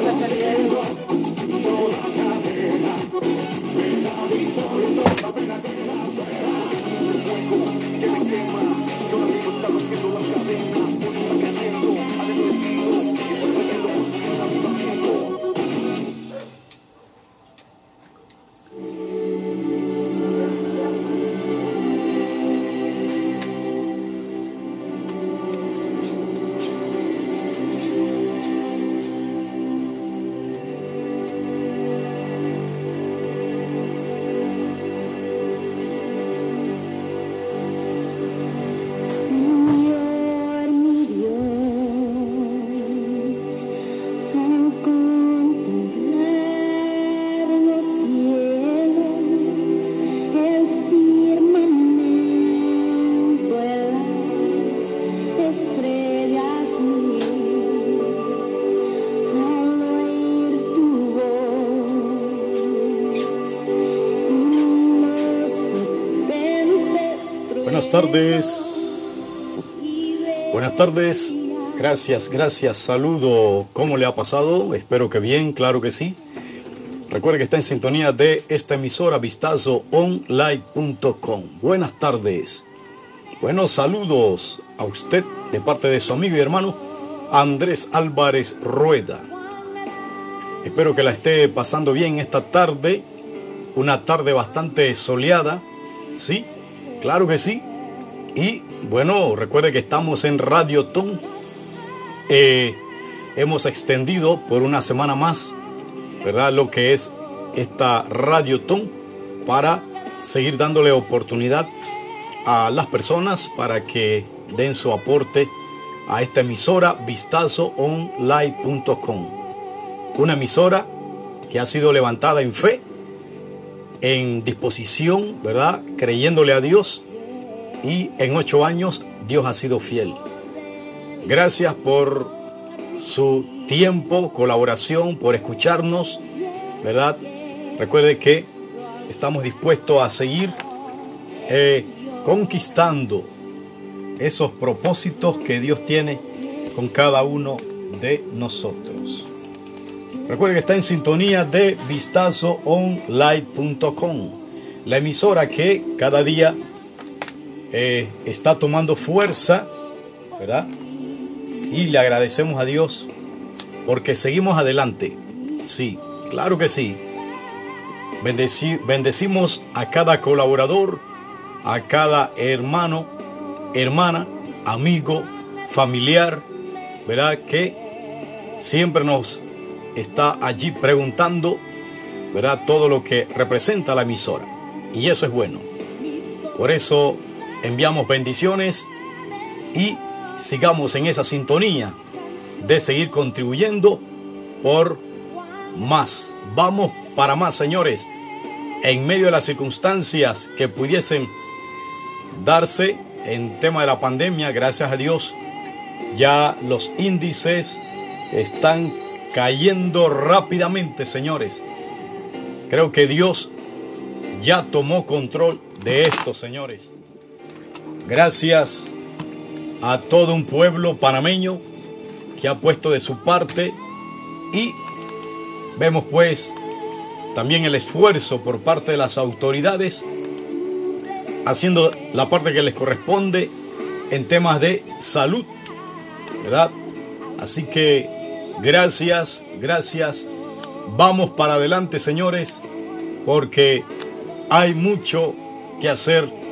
Señor tardes. Buenas tardes. Gracias, gracias. Saludo. ¿Cómo le ha pasado? Espero que bien, claro que sí. Recuerde que está en sintonía de esta emisora vistazoonline.com. Buenas tardes. Buenos saludos a usted de parte de su amigo y hermano Andrés Álvarez Rueda. Espero que la esté pasando bien esta tarde. Una tarde bastante soleada. Sí, claro que sí. Y bueno, recuerde que estamos en Radio Ton. Eh, hemos extendido por una semana más, ¿verdad? Lo que es esta Radio Ton para seguir dándole oportunidad a las personas para que den su aporte a esta emisora vistazoonline.com. Una emisora que ha sido levantada en fe, en disposición, ¿verdad? Creyéndole a Dios y en ocho años Dios ha sido fiel. Gracias por su tiempo, colaboración, por escucharnos, ¿verdad? Recuerde que estamos dispuestos a seguir eh, conquistando esos propósitos que Dios tiene con cada uno de nosotros. Recuerde que está en sintonía de vistazoonline.com, la emisora que cada día eh, está tomando fuerza, ¿verdad? Y le agradecemos a Dios porque seguimos adelante. Sí, claro que sí. Bendeci- bendecimos a cada colaborador, a cada hermano, hermana, amigo, familiar, ¿verdad? Que siempre nos está allí preguntando, ¿verdad? Todo lo que representa la emisora. Y eso es bueno. Por eso enviamos bendiciones y sigamos en esa sintonía de seguir contribuyendo por más. Vamos para más, señores. En medio de las circunstancias que pudiesen darse en tema de la pandemia, gracias a Dios, ya los índices están cayendo rápidamente, señores. Creo que Dios ya tomó control de esto, señores. Gracias a todo un pueblo panameño que ha puesto de su parte y vemos pues también el esfuerzo por parte de las autoridades haciendo la parte que les corresponde en temas de salud, ¿verdad? Así que gracias, gracias. Vamos para adelante, señores, porque hay mucho que hacer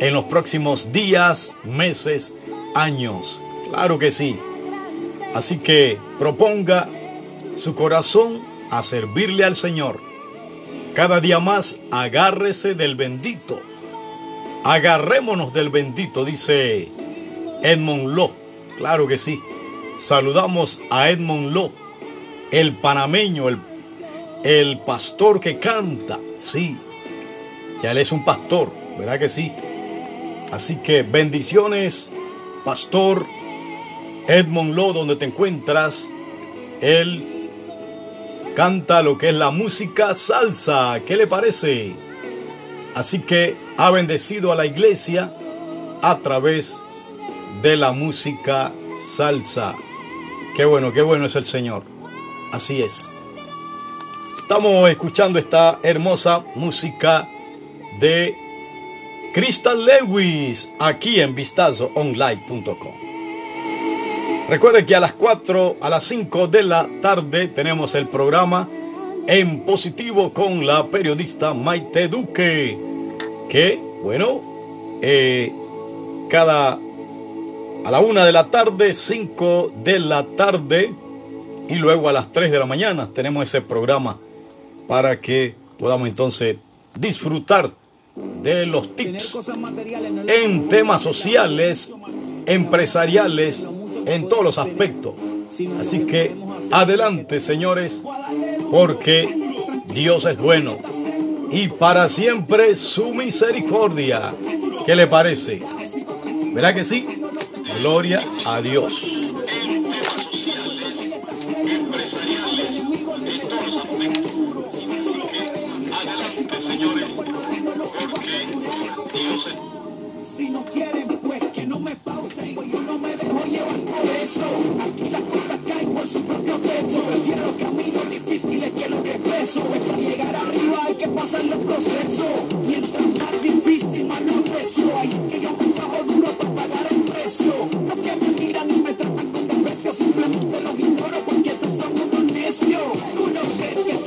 en los próximos días, meses, años. Claro que sí. Así que proponga su corazón a servirle al Señor. Cada día más agárrese del bendito. Agarrémonos del bendito, dice Edmond Lo. Claro que sí. Saludamos a Edmond Lo, el panameño, el, el pastor que canta. Sí, ya él es un pastor, ¿verdad que sí? Así que bendiciones, pastor Edmond Lo, donde te encuentras. Él canta lo que es la música salsa. ¿Qué le parece? Así que ha bendecido a la iglesia a través de la música salsa. Qué bueno, qué bueno es el Señor. Así es. Estamos escuchando esta hermosa música de Crystal Lewis aquí en vistazoonline.com. Recuerde que a las 4, a las 5 de la tarde tenemos el programa en positivo con la periodista Maite Duque, que, bueno, eh, cada a la 1 de la tarde, 5 de la tarde y luego a las 3 de la mañana tenemos ese programa para que podamos entonces disfrutar de los tips en temas sociales, empresariales, en todos los aspectos. Así que adelante, señores, porque Dios es bueno y para siempre su misericordia. ¿Qué le parece? ¿Verdad que sí? Gloria a Dios.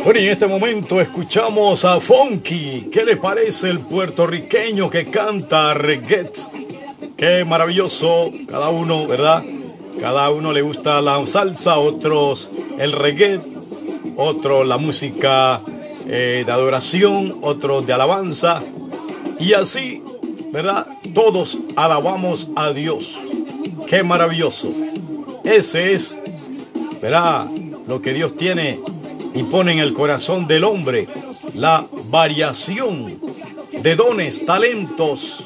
Bueno, en este momento escuchamos a Funky. ¿Qué le parece el puertorriqueño que canta reggae? Qué maravilloso. Cada uno, ¿verdad? Cada uno le gusta la salsa, otros el reggae, otros la música eh, de adoración, otros de alabanza. Y así, ¿verdad? Todos alabamos a Dios. Qué maravilloso. Ese es, ¿verdad? Lo que Dios tiene y pone en el corazón del hombre la variación de dones, talentos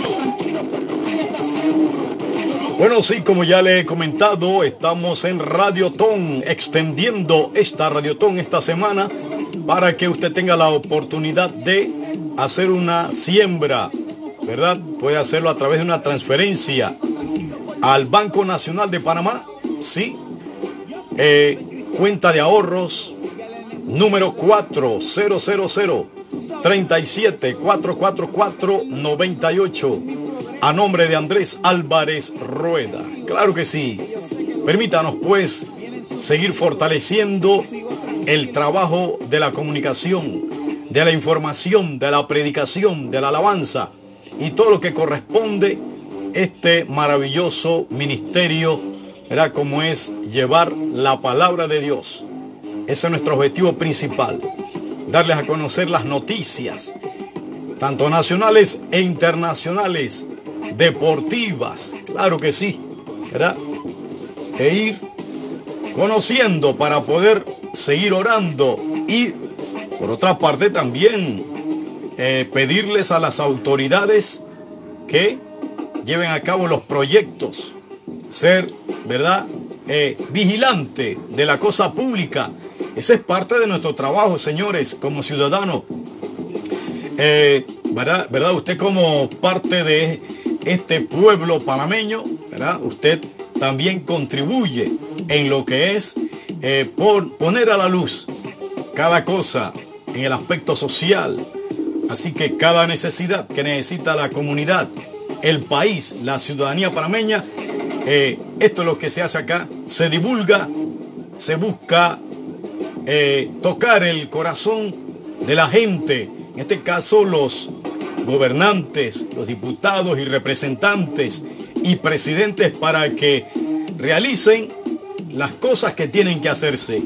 Bueno, sí, como ya le he comentado, estamos en Radiotón, extendiendo esta Radiotón esta semana para que usted tenga la oportunidad de hacer una siembra, ¿verdad? Puede hacerlo a través de una transferencia al Banco Nacional de Panamá, sí, eh, cuenta de ahorros número 4000 37 444 98 a nombre de Andrés Álvarez Rueda. Claro que sí. Permítanos pues seguir fortaleciendo el trabajo de la comunicación, de la información, de la predicación, de la alabanza y todo lo que corresponde este maravilloso ministerio, era como es llevar la palabra de Dios. Ese es nuestro objetivo principal, darles a conocer las noticias, tanto nacionales e internacionales, deportivas, claro que sí, ¿verdad? E ir conociendo para poder seguir orando y por otra parte también eh, pedirles a las autoridades que lleven a cabo los proyectos, ser, ¿verdad? Eh, vigilante de la cosa pública. Ese es parte de nuestro trabajo, señores, como ciudadanos. Eh, ¿verdad? ¿verdad? Usted como parte de este pueblo panameño, ¿verdad? Usted también contribuye en lo que es eh, poner a la luz cada cosa en el aspecto social. Así que cada necesidad que necesita la comunidad, el país, la ciudadanía panameña, eh, esto es lo que se hace acá, se divulga, se busca eh, tocar el corazón de la gente, en este caso los gobernantes, los diputados y representantes y presidentes para que realicen las cosas que tienen que hacerse.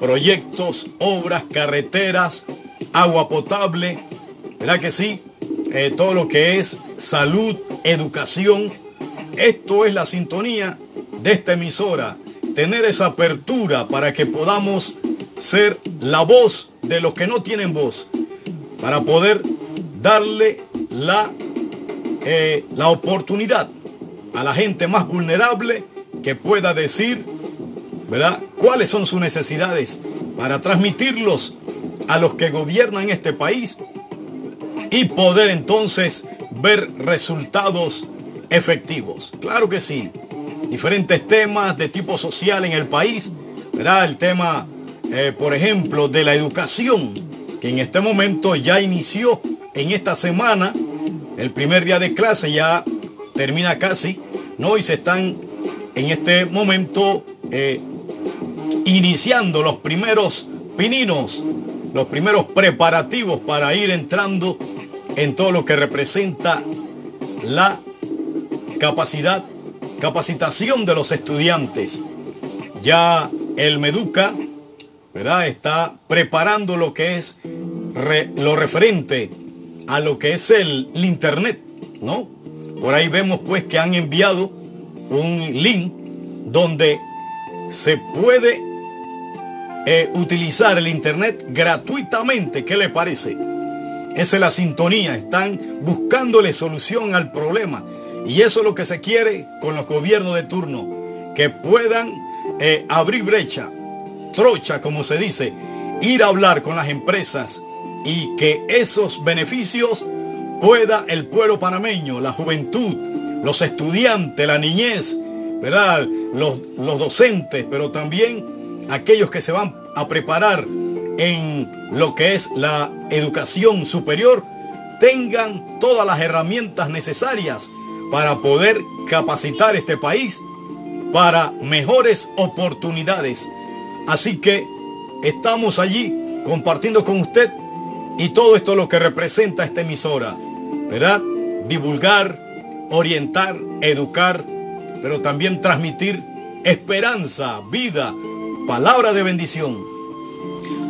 Proyectos, obras, carreteras, agua potable, ¿verdad que sí? Eh, todo lo que es salud, educación. Esto es la sintonía de esta emisora. Tener esa apertura para que podamos ser la voz de los que no tienen voz para poder darle la, eh, la oportunidad a la gente más vulnerable que pueda decir, ¿verdad?, cuáles son sus necesidades para transmitirlos a los que gobiernan este país y poder entonces ver resultados efectivos. Claro que sí. Diferentes temas de tipo social en el país. ¿verdad? El tema, eh, por ejemplo, de la educación, que en este momento ya inició en esta semana. El primer día de clase ya termina casi, ¿no? Y se están en este momento eh, iniciando los primeros pininos, los primeros preparativos para ir entrando en todo lo que representa la capacidad, capacitación de los estudiantes. Ya el Meduca, ¿verdad? Está preparando lo que es lo referente a lo que es el, Internet, ¿no? Por ahí vemos pues que han enviado un link donde se puede eh, utilizar el Internet gratuitamente. ¿Qué le parece? Esa es la sintonía. Están buscándole solución al problema. Y eso es lo que se quiere con los gobiernos de turno. Que puedan eh, abrir brecha, trocha, como se dice, ir a hablar con las empresas y que esos beneficios pueda el pueblo panameño, la juventud, los estudiantes, la niñez, ¿verdad? Los, los docentes, pero también aquellos que se van a preparar en lo que es la educación superior, tengan todas las herramientas necesarias para poder capacitar este país para mejores oportunidades. Así que estamos allí compartiendo con usted y todo esto lo que representa esta emisora, ¿verdad? Divulgar, orientar, educar, pero también transmitir esperanza, vida, palabra de bendición.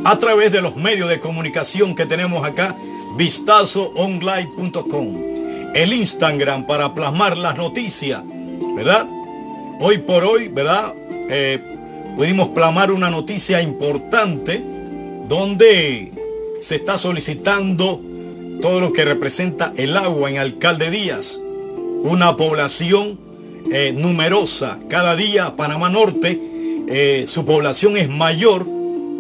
A través de los medios de comunicación que tenemos acá, vistazoonline.com, el Instagram para plasmar las noticias, ¿verdad? Hoy por hoy, ¿verdad? Eh, pudimos plasmar una noticia importante donde se está solicitando todo lo que representa el agua en Alcalde Díaz. Una población eh, numerosa. Cada día Panamá Norte, eh, su población es mayor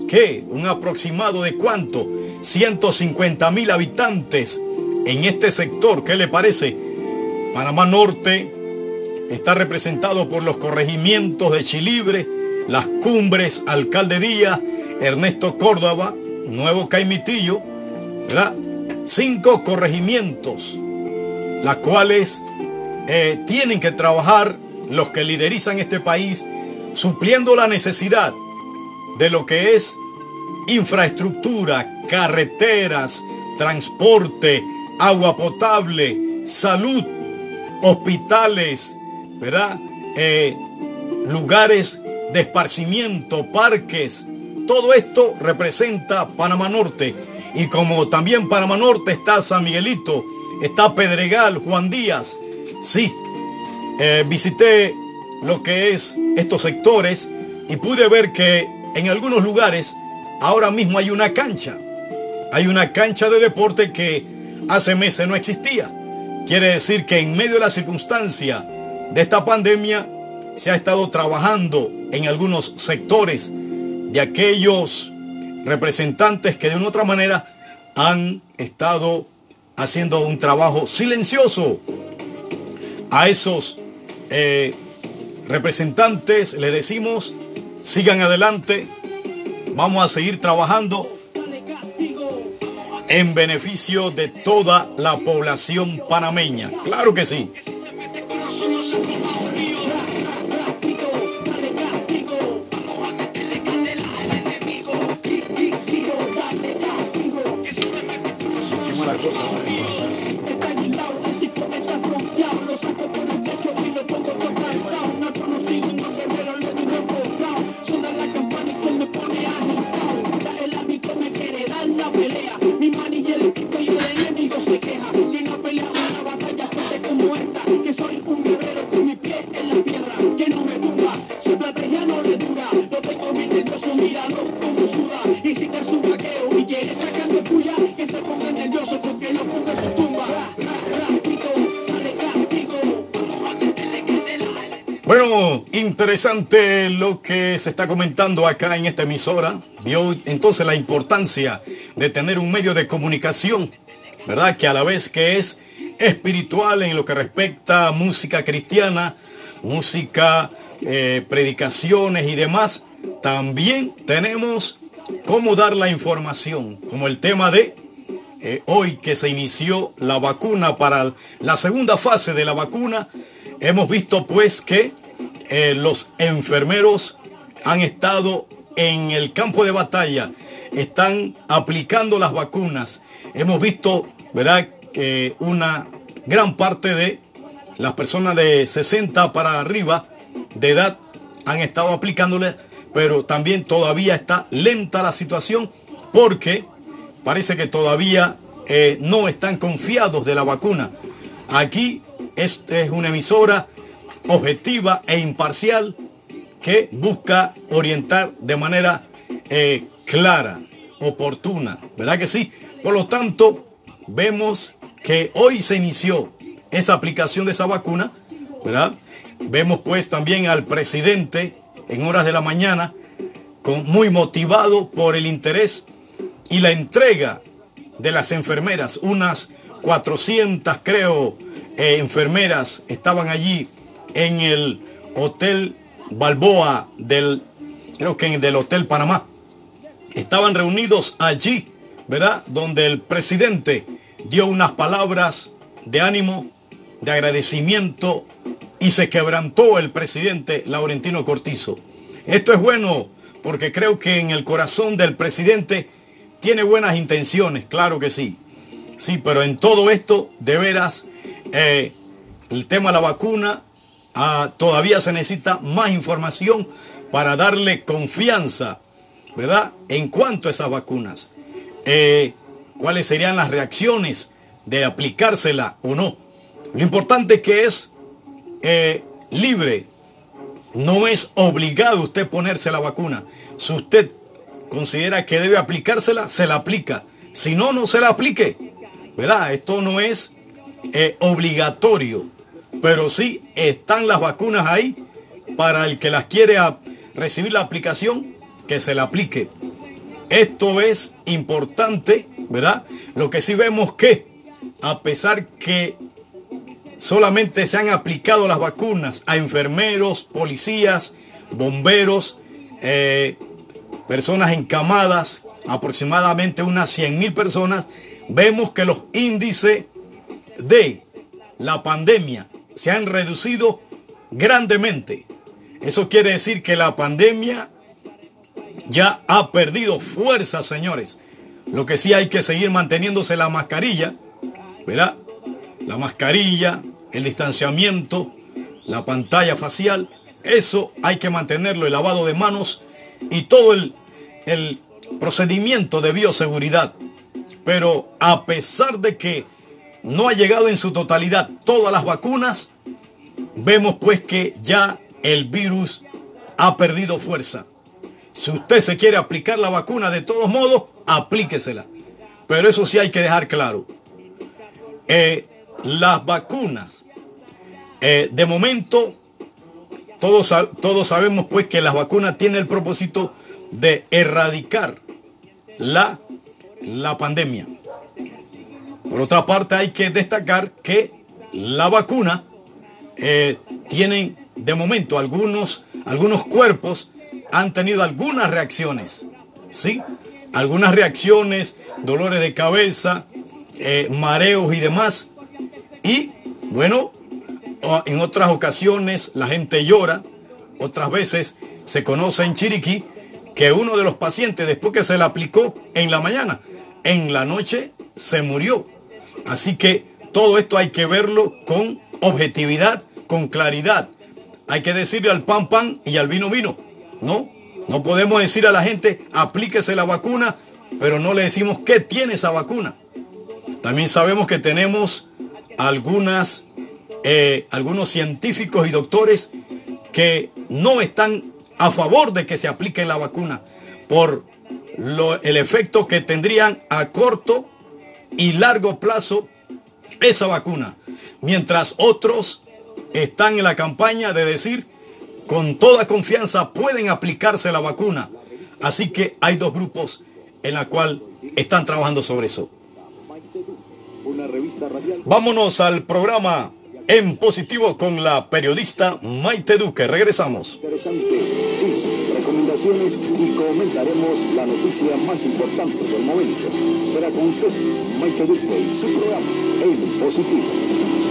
que un aproximado de cuánto? 150 mil habitantes en este sector. ¿Qué le parece? Panamá Norte está representado por los corregimientos de Chilibre, las cumbres, Alcalde Díaz, Ernesto Córdoba, Nuevo Caimitillo, ¿verdad? Cinco corregimientos, las cuales eh, tienen que trabajar los que liderizan este país, supliendo la necesidad de lo que es infraestructura, carreteras, transporte, agua potable, salud, hospitales, ¿verdad? Eh, lugares de esparcimiento, parques, todo esto representa Panamá Norte. Y como también Panamá Norte está San Miguelito, está Pedregal, Juan Díaz. Sí, eh, visité lo que es estos sectores y pude ver que en algunos lugares ahora mismo hay una cancha. Hay una cancha de deporte que hace meses no existía. Quiere decir que en medio de la circunstancia de esta pandemia se ha estado trabajando en algunos sectores de aquellos representantes que de una otra manera han estado haciendo un trabajo silencioso. A esos eh, representantes le decimos, sigan adelante, vamos a seguir trabajando en beneficio de toda la población panameña. Claro que sí. Interesante lo que se está comentando acá en esta emisora. Vio entonces la importancia de tener un medio de comunicación, ¿verdad? Que a la vez que es espiritual en lo que respecta a música cristiana, música, eh, predicaciones y demás, también tenemos cómo dar la información, como el tema de eh, hoy que se inició la vacuna para la segunda fase de la vacuna. Hemos visto pues que eh, los enfermeros han estado en el campo de batalla, están aplicando las vacunas. Hemos visto, ¿verdad?, que una gran parte de las personas de 60 para arriba de edad han estado aplicándole, pero también todavía está lenta la situación porque parece que todavía eh, no están confiados de la vacuna. Aquí es una emisora objetiva e imparcial que busca orientar de manera eh, clara, oportuna, ¿verdad que sí? Por lo tanto, vemos que hoy se inició esa aplicación de esa vacuna, ¿verdad? Vemos pues también al presidente en horas de la mañana, con, muy motivado por el interés y la entrega de las enfermeras, unas 400 creo eh, enfermeras estaban allí en el Hotel Balboa del, creo que del Hotel Panamá. Estaban reunidos allí, ¿verdad? Donde el presidente dio unas palabras de ánimo, de agradecimiento y se quebrantó el presidente Laurentino Cortizo. Esto es bueno porque creo que en el corazón del presidente tiene buenas intenciones, claro que sí. Sí, pero en todo esto, de veras, eh, el tema de la vacuna Ah, todavía se necesita más información para darle confianza, ¿verdad? En cuanto a esas vacunas. Eh, ¿Cuáles serían las reacciones de aplicársela o no? Lo importante que es eh, libre. No es obligado usted ponerse la vacuna. Si usted considera que debe aplicársela, se la aplica. Si no, no se la aplique. ¿Verdad? Esto no es eh, obligatorio pero sí están las vacunas ahí para el que las quiere recibir la aplicación, que se la aplique. Esto es importante, ¿verdad? Lo que sí vemos que, a pesar que solamente se han aplicado las vacunas a enfermeros, policías, bomberos, eh, personas encamadas, aproximadamente unas 100 mil personas, vemos que los índices de la pandemia se han reducido grandemente. Eso quiere decir que la pandemia ya ha perdido fuerza, señores. Lo que sí hay que seguir manteniéndose la mascarilla, ¿verdad? La mascarilla, el distanciamiento, la pantalla facial, eso hay que mantenerlo, el lavado de manos y todo el, el procedimiento de bioseguridad. Pero a pesar de que no ha llegado en su totalidad todas las vacunas, vemos pues que ya el virus ha perdido fuerza. Si usted se quiere aplicar la vacuna de todos modos, aplíquesela. Pero eso sí hay que dejar claro. Eh, las vacunas, eh, de momento, todos, todos sabemos pues que las vacunas tienen el propósito de erradicar la, la pandemia. Por otra parte, hay que destacar que la vacuna eh, tiene de momento algunos, algunos cuerpos han tenido algunas reacciones, ¿sí? Algunas reacciones, dolores de cabeza, eh, mareos y demás. Y bueno, en otras ocasiones la gente llora, otras veces se conoce en Chiriquí que uno de los pacientes después que se le aplicó en la mañana, en la noche se murió. Así que todo esto hay que verlo con objetividad, con claridad. Hay que decirle al pan pan y al vino vino. No, no podemos decir a la gente aplíquese la vacuna, pero no le decimos qué tiene esa vacuna. También sabemos que tenemos eh, algunos científicos y doctores que no están a favor de que se aplique la vacuna por el efecto que tendrían a corto y largo plazo esa vacuna. Mientras otros están en la campaña de decir con toda confianza pueden aplicarse la vacuna. Así que hay dos grupos en la cual están trabajando sobre eso. Vámonos al programa en positivo con la periodista Maite Duque. Regresamos. Y comentaremos la noticia más importante del momento. Espera con usted Duque y su programa En Positivo.